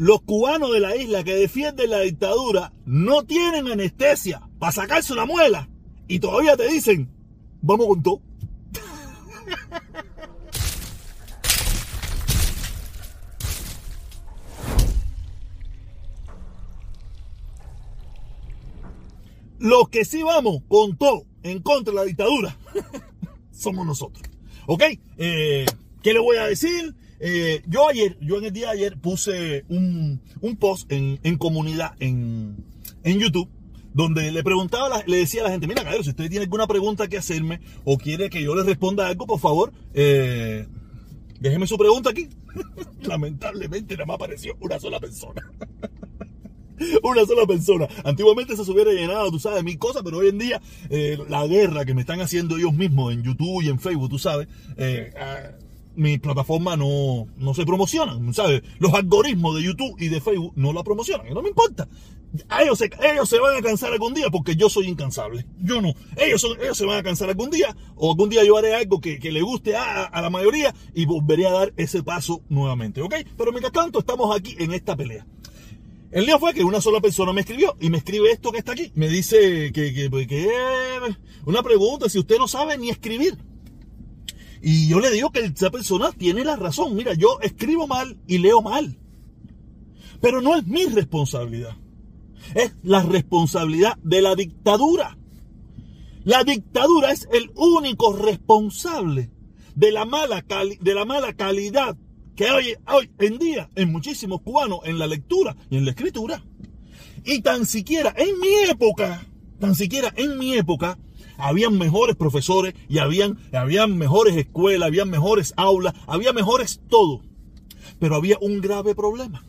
los cubanos de la isla que defienden la dictadura no tienen anestesia para sacarse una muela y todavía te dicen, vamos con todo. Los que sí vamos con todo en contra de la dictadura somos nosotros. ¿Ok? Eh, ¿Qué le voy a decir? Eh, yo ayer, yo en el día de ayer puse un, post en, comunidad en, YouTube donde le preguntaba, le decía a la gente, mira, cabrón, si usted tiene alguna pregunta que hacerme o quiere que yo le responda algo, por favor, eh, déjeme su pregunta aquí. Lamentablemente nada más apareció una sola persona. una sola persona. Antiguamente se hubiera llenado, tú sabes, mil cosas, pero hoy en día eh, la guerra que me están haciendo ellos mismos en YouTube y en Facebook, tú sabes, eh, ah, mi plataforma no, no se promocionan, ¿sabes? Los algoritmos de YouTube y de Facebook no la promocionan, y no me importa. Ellos se, ellos se van a cansar algún día porque yo soy incansable. Yo no. Ellos, son, ellos se van a cansar algún día o algún día yo haré algo que, le guste a, a, la mayoría y volveré a dar ese paso nuevamente, ¿ok? Pero mientras tanto estamos aquí en esta pelea. El día fue que una sola persona me escribió y me escribe esto que está aquí. Me dice que, que, que una pregunta, si usted no sabe ni escribir. Y yo le digo que esa persona tiene la razón. Mira, yo escribo mal y leo mal. Pero no es mi responsabilidad. Es la responsabilidad de la dictadura. La dictadura es el único responsable de la mala, de la mala calidad que hoy, hoy en día en muchísimos cubanos en la lectura y en la escritura. Y tan siquiera en mi época, tan siquiera en mi época, habían mejores profesores y habían, habían mejores escuelas, habían mejores aulas, había mejores todo. Pero había un grave problema.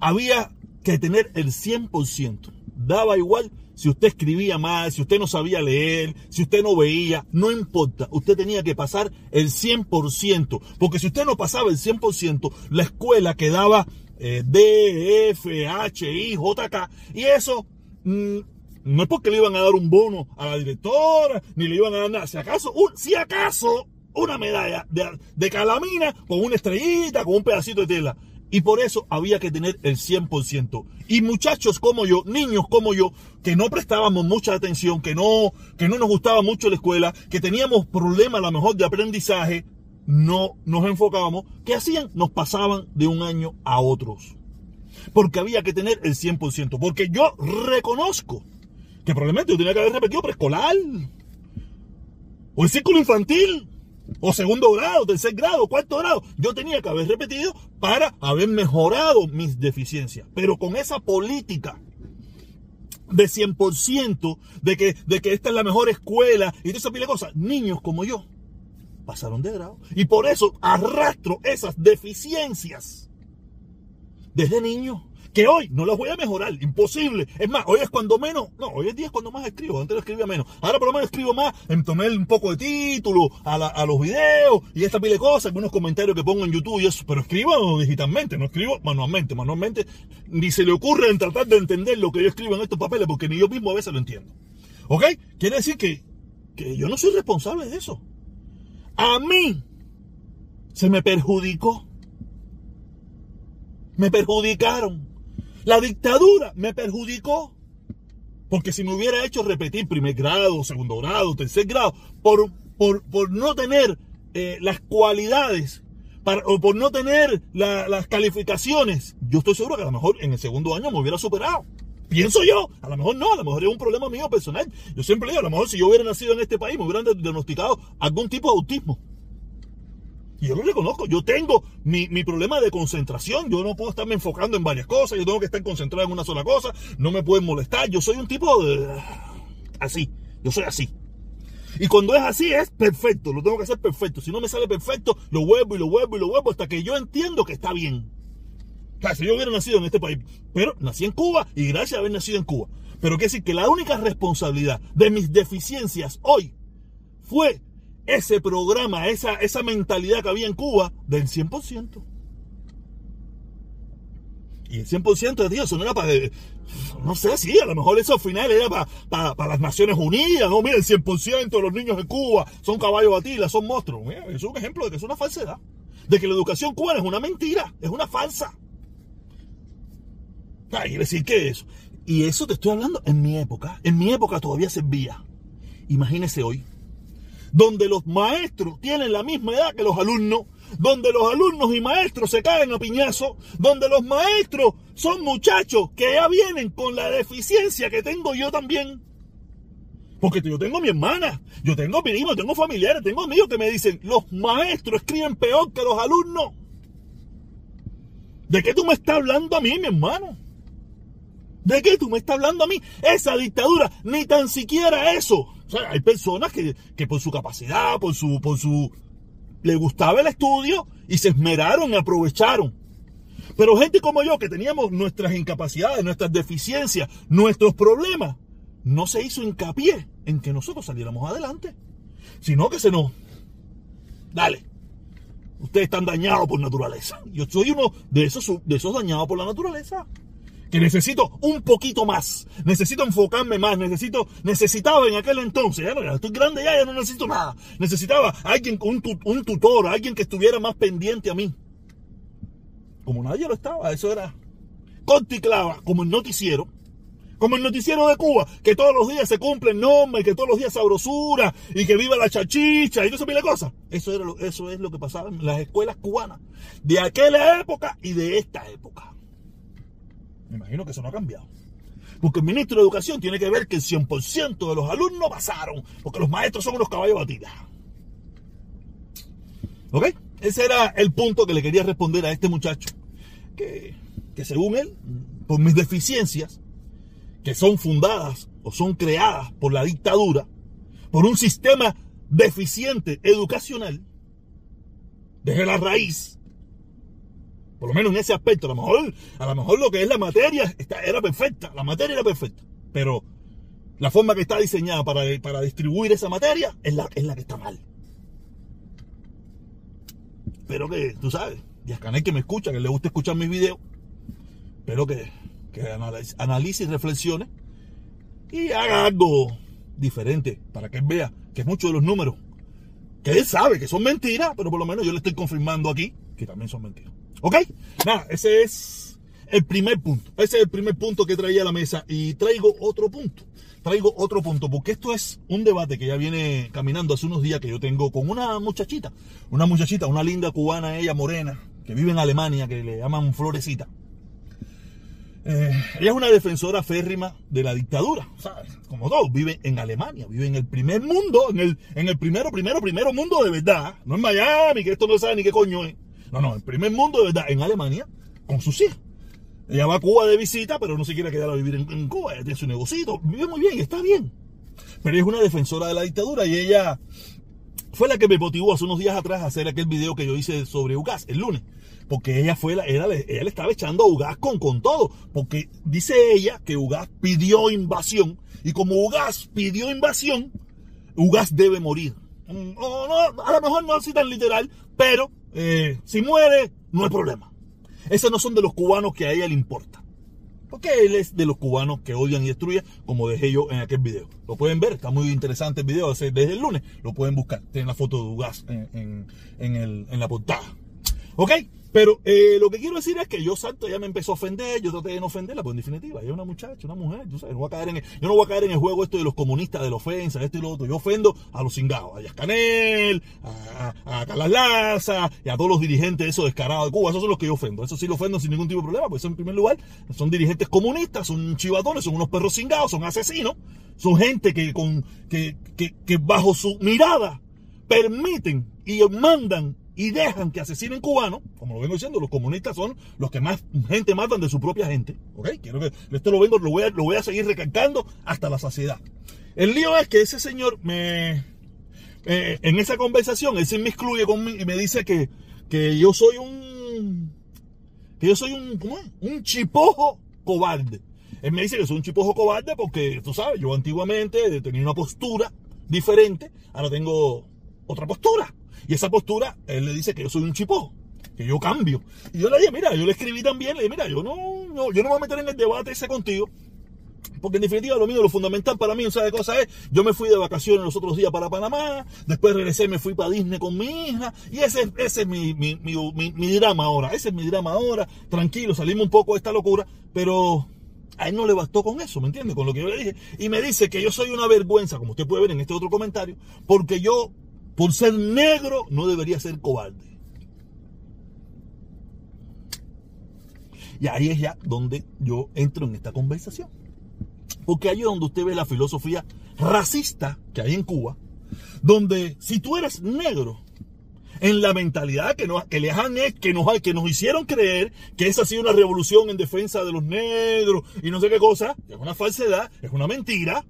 Había que tener el 100%. Daba igual si usted escribía mal, si usted no sabía leer, si usted no veía, no importa, usted tenía que pasar el 100%, porque si usted no pasaba el 100%, la escuela quedaba eh, D, F, H, I, J, K, y eso mm, no es porque le iban a dar un bono a la directora, ni le iban a dar nada, si acaso, si acaso, una medalla de, de calamina con una estrellita, con un pedacito de tela. Y por eso había que tener el 100%. Y muchachos como yo, niños como yo, que no prestábamos mucha atención, que no, que no nos gustaba mucho la escuela, que teníamos problemas a lo mejor de aprendizaje, no nos enfocábamos. ¿Qué hacían? Nos pasaban de un año a otros. Porque había que tener el 100%. Porque yo reconozco que probablemente yo tenía que haber repetido preescolar. O el círculo infantil o segundo grado, tercer grado, cuarto grado. Yo tenía que haber repetido para haber mejorado mis deficiencias. Pero con esa política de 100% de que, de que esta es la mejor escuela y de esa cosas, niños como yo pasaron de grado. Y por eso arrastro esas deficiencias desde niño que hoy no las voy a mejorar, imposible. Es más, hoy es cuando menos, no, hoy es día es cuando más escribo, antes lo escribía menos. Ahora por lo menos escribo más, en tomé un poco de título a, los videos y esta pile de cosas, algunos comentarios que pongo en YouTube y eso, pero escribo digitalmente, no escribo manualmente, manualmente ni se le ocurre en tratar de entender lo que yo escribo en estos papeles porque ni yo mismo a veces lo entiendo. ¿Ok? Quiere decir que, que yo no soy responsable de eso. A mí se me perjudicó. Me perjudicaron. La dictadura me perjudicó. Porque si me hubiera hecho repetir primer grado, segundo grado, tercer grado, por, por, no tener eh, las cualidades, o por no tener las calificaciones, yo estoy seguro que a lo mejor en el segundo año me hubiera superado. Pienso yo, a lo mejor no, a lo mejor es un problema mío personal. Yo siempre digo, a lo mejor si yo hubiera nacido en este país me hubieran diagnosticado algún tipo de autismo. Y yo lo reconozco, yo tengo mi, problema de concentración, yo no puedo estarme enfocando en varias cosas, yo tengo que estar concentrado en una sola cosa, no me pueden molestar, yo soy un tipo así, yo soy así. Y cuando es así es perfecto, lo tengo que hacer perfecto. Si no me sale perfecto, lo vuelvo y lo vuelvo y lo vuelvo hasta que yo entiendo que está bien. Claro, si yo hubiera nacido en este país, pero nací en Cuba y gracias a haber nacido en Cuba. Pero quiere decir que la única responsabilidad de mis deficiencias hoy fue ese programa, esa, esa mentalidad que había en Cuba del 100%. Y el 100% de Dios, eso no era para, no sé, sí, a lo mejor eso al final era para, para, las Naciones Unidas, no, mira, el 100% de los niños de Cuba son caballos batilas, son monstruos. eso es un ejemplo de que es una falsedad, de que la educación cubana es una mentira, es una falsa. Ah, quiere decir que eso. Y eso te estoy hablando en mi época. En mi época todavía servía. Imagínese hoy. Donde los maestros tienen la misma edad que los alumnos. Donde los alumnos y maestros se caen a piñazo. Donde los maestros son muchachos que ya vienen con la deficiencia que tengo yo también. Porque yo tengo mi hermana, yo tengo primos, tengo familiares, tengo amigos que me dicen, los maestros escriben peor que los alumnos. ¿De qué tú me estás hablando a mí, mi hermano? ¿De qué tú me estás hablando a mí? Esa dictadura, ni tan siquiera eso. Sea, hay personas que, que por su capacidad, por su, por su, le gustaba el estudio y se esmeraron y aprovecharon. Pero gente como yo, que teníamos nuestras incapacidades, nuestras deficiencias, nuestros problemas, no se hizo hincapié en que nosotros saliéramos adelante, sino que se nos... Dale, ustedes están dañados por naturaleza. Yo soy uno de esos, de esos dañados por la naturaleza. Que necesito un poquito más. Necesito enfocarme más. Necesito, necesitaba en aquel entonces, ya, no, estoy grande ya, ya no necesito nada. Necesitaba alguien, un, un tutor, alguien que estuviera más pendiente a mí. Como nadie lo estaba, eso era corta y clava, como el noticiero como el noticiero de Cuba, que todos los días se cumplen nombres, que todos los días sabrosura y que viva la chachicha y todo eso de cosas. Eso, era lo, eso es lo que pasaba en las escuelas cubanas de aquella época y de esta época. Me imagino que eso no ha cambiado. Porque el ministro de Educación tiene que ver que el 100% de los alumnos pasaron, porque los maestros son unos caballos batidas. ¿Ok? Ese era el punto que le quería responder a este muchacho. Que, que según él, por mis deficiencias, que son fundadas o son creadas por la dictadura, por un sistema deficiente educacional, desde la raíz, por lo menos en ese aspecto, a lo mejor, a lo, mejor lo que es la materia era perfecta, la materia era perfecta, pero la forma que está diseñada para, para distribuir esa materia es la, es la que está mal. Espero que, tú sabes, a Canel que me escucha, que le gusta escuchar mis videos, espero que que analice y reflexione y haga algo diferente para que él vea que muchos de los números que él sabe que son mentiras, pero por lo menos yo le estoy confirmando aquí que también son mentiras. ¿Ok? Nada, ese es el primer punto. Ese es el primer punto que traía a la mesa. Y traigo otro punto. Traigo otro punto, porque esto es un debate que ya viene caminando hace unos días que yo tengo con una muchachita. Una muchachita, una linda cubana, ella morena, que vive en Alemania, que le llaman Florecita. Eh, ella es una defensora férrima de la dictadura, ¿sabes? Como todos, vive en Alemania, vive en el primer mundo, en el, en el primero, primero, primero mundo de verdad. No en Miami, que esto no sabe ni qué coño es. No, no, el primer mundo de verdad, en Alemania, con sus hijos. Ella va a Cuba de visita, pero no se quiere quedar a vivir en, Cuba, ella tiene su negocio, vive muy bien, está bien. Pero ella es una defensora de la dictadura y ella fue la que me motivó hace unos días atrás a hacer aquel video que yo hice sobre UGAS el lunes porque ella fue la, ella, le estaba echando a Ugas con, con todo, porque dice ella que Ugas pidió invasión, y como Ugas pidió invasión, Ugas debe morir. Mm, a lo mejor no así tan literal, pero eh, si muere, no hay problema. Esos no son de los cubanos que a ella le importa. Porque él es de los cubanos que odian y destruyen, como dejé yo en aquel video. Lo pueden ver, está muy interesante el video desde el lunes. Lo pueden buscar. Tienen la foto de Ugas en, en la portada. ¿Ok? Pero eh, lo que quiero decir es que yo salto, ya me empezó a ofender, yo traté de no ofenderla, pues en definitiva, ella es una muchacha, una mujer, tú sabes, no voy a caer en el, yo no voy a caer en el juego esto de los comunistas, de la ofensa, esto y lo otro. Yo ofendo a los cingados, a Yascanel, a, a, Carlas Laza y a todos los dirigentes esos descarados de Cuba, esos son los que yo ofendo. Eso sí lo ofendo sin ningún tipo de problema, pues en primer lugar son dirigentes comunistas, son chivatones, son unos perros cingados, son asesinos, son gente que, con, que, que, que bajo su mirada permiten y mandan y dejan que asesinen cubanos, como lo vengo diciendo, los comunistas son los que más gente matan de su propia gente. ¿Ok? Quiero que esto lo vengo, lo voy a, lo voy a seguir recalcando hasta la saciedad. El lío es que ese señor me. Eh, en esa conversación, él se me excluye conmigo y me dice que, que yo soy un. que yo soy un. ¿Cómo es? Un chipojo cobarde. Él me dice que soy un chipojo cobarde porque, tú sabes, yo antiguamente tenía una postura diferente, ahora tengo otra postura. Y esa postura, él le dice que yo soy un chipó, que yo cambio. Y yo le dije, mira, yo le escribí también, le dije, mira, yo no, yo no me voy a meter en el debate ese contigo. Porque en definitiva lo mío, lo fundamental para mí, ¿sabes qué cosa es? Yo me fui de vacaciones los otros días para Panamá, después regresé, me fui para Disney con mi hija, y ese, ese es mi, mi, mi, drama ahora, ese es mi drama ahora, tranquilo, salimos un poco de esta locura, pero a él no le bastó con eso, ¿me entiende? Con lo que yo le dije. Y me dice que yo soy una vergüenza, como usted puede ver en este otro comentario, porque yo, por ser negro, no debería ser cobarde. Y ahí es ya donde yo entro en esta conversación. Porque ahí es donde usted ve la filosofía racista que hay en Cuba, donde si tú eres negro, en la mentalidad que nos, que les nos, que nos hicieron creer que esa ha sido una revolución en defensa de los negros y no sé qué cosa, es una falsedad, es una mentira,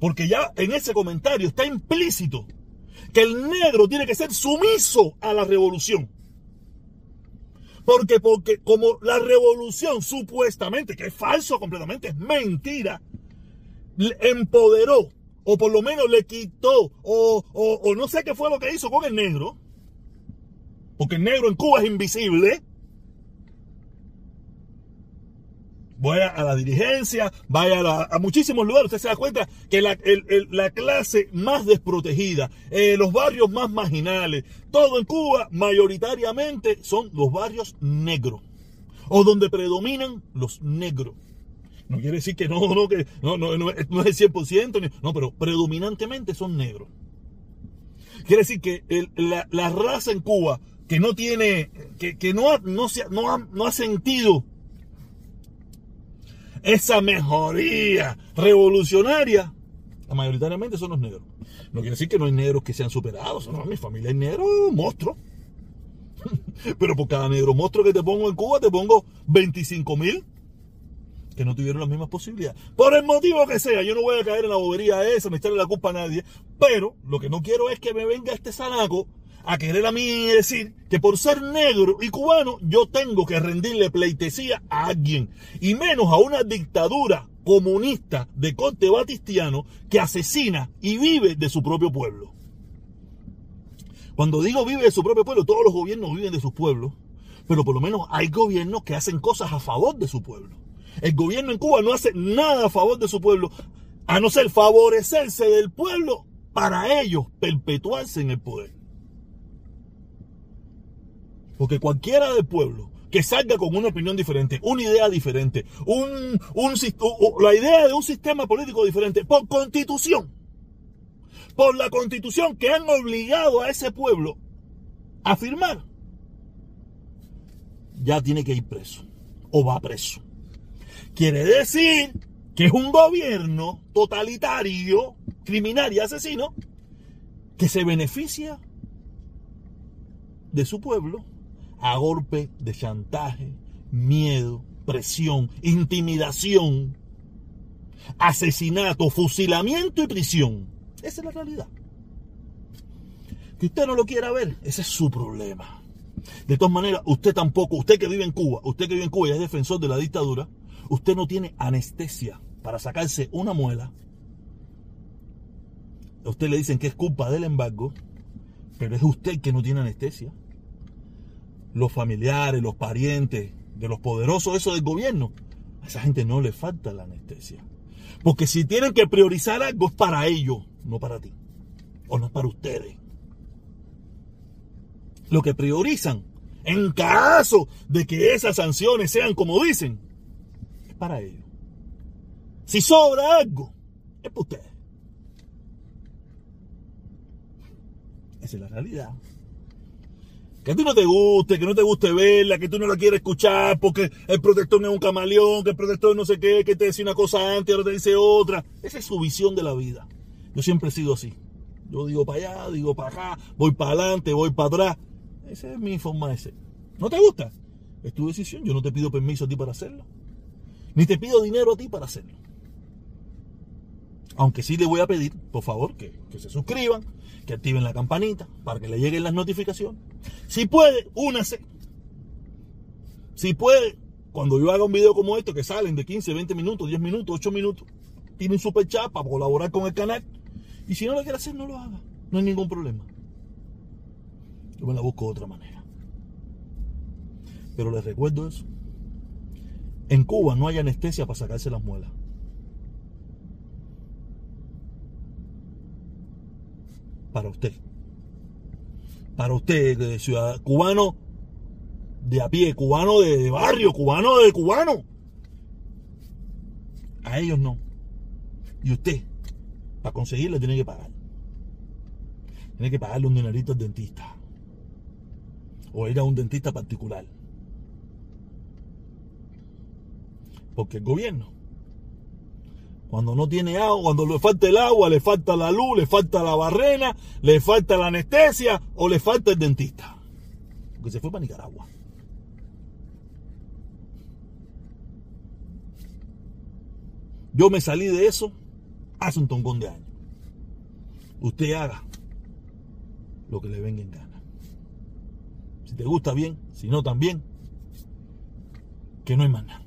porque ya en ese comentario está implícito que el negro tiene que ser sumiso a la revolución. Porque, porque como la revolución supuestamente, que es falso completamente, es mentira, empoderó, o por lo menos le quitó, o, o, no sé qué fue lo que hizo con el negro, porque el negro en Cuba es invisible. Vaya a la dirigencia, vaya a, muchísimos lugares, usted se da cuenta que la, clase más desprotegida, eh, los barrios más marginales, todo en Cuba mayoritariamente son los barrios negros, o donde predominan los negros. No quiere decir que no, no, que no, no, no, es el 100%, no, pero predominantemente son negros. Quiere decir que la, la, raza en Cuba que no tiene, que, que no, no, no, ha, no ha sentido esa mejoría revolucionaria, mayoritariamente son los negros. No quiere decir que no hay negros que sean superados. No, mi familia es negro monstruo. Pero por cada negro monstruo que te pongo en Cuba, te pongo 25 mil que no tuvieron las mismas posibilidades. Por el motivo que sea, yo no voy a caer en la bobería esa, ni echarle la culpa a nadie. Pero lo que no quiero es que me venga este zanaco a querer a mí decir que por ser negro y cubano yo tengo que rendirle pleitesía a alguien. Y menos a una dictadura comunista de corte batistiano que asesina y vive de su propio pueblo. Cuando digo vive de su propio pueblo, todos los gobiernos viven de sus pueblos, pero por lo menos hay gobiernos que hacen cosas a favor de su pueblo. El gobierno en Cuba no hace nada a favor de su pueblo, a no ser favorecerse del pueblo para ellos perpetuarse en el poder. Porque cualquiera del pueblo que salga con una opinión diferente, una idea diferente, un, la idea de un sistema político diferente, por constitución, por la constitución que han obligado a ese pueblo a firmar, ya tiene que ir preso o va preso. Quiere decir que es un gobierno totalitario, criminal y asesino que se beneficia de su pueblo a golpe de chantaje, miedo, presión, intimidación, asesinato, fusilamiento y prisión. Esa es la realidad. Que usted no lo quiera ver, ese es su problema. De todas maneras, usted tampoco, usted que vive en Cuba, usted que vive en Cuba y es defensor de la dictadura, usted no tiene anestesia para sacarse una muela. A usted le dicen que es culpa del embargo, pero es usted que no tiene anestesia. Los familiares, los parientes de los poderosos, eso del gobierno, a esa gente no le falta la anestesia. Porque si tienen que priorizar algo es para ellos, no para ti. O no es para ustedes. Lo que priorizan, en caso de que esas sanciones sean como dicen, para ellos. Si sobra algo, es para ustedes. Esa es la realidad. Que a ti no te guste, que no te guste verla, que tú no la quieres escuchar porque el protector no es un camaleón, que el protector no sé qué, que te dice una cosa antes, ahora te dice otra. Esa es su visión de la vida. Yo siempre he sido así. Yo digo para allá, digo para acá, voy para adelante, voy para atrás. Esa es mi forma de ser. ¿No te gusta? Es tu decisión. Yo no te pido permiso a ti para hacerlo. Ni te pido dinero a ti para hacerlo. Aunque sí le voy a pedir, por favor, que, se suscriban, que activen la campanita para que le lleguen las notificaciones. Si puede, únase. Si puede, cuando yo haga un video como este, que salen de 15, 20 minutos, 10 minutos, 8 minutos, tiene un super chat para colaborar con el canal. Y si no lo quiere hacer, no lo haga. No hay ningún problema. Yo me la busco de otra manera. Pero les recuerdo eso. En Cuba no hay anestesia para sacarse las muelas. Para usted. Para usted, ciudadano cubano de a pie, cubano de, barrio, cubano de cubano. A ellos no. Y usted, para conseguirlo, tiene que pagar. Tiene que pagarle un dinerito al dentista. O ir a un dentista particular. Porque el gobierno, cuando no tiene agua, cuando le falta el agua, le falta la luz, le falta la barrena, le falta la anestesia o le falta el dentista. Porque se fue para Nicaragua. Yo me salí de eso hace un tongón de años. Usted haga lo que le venga en gana. Si te gusta bien, si no también, que no hay más nada.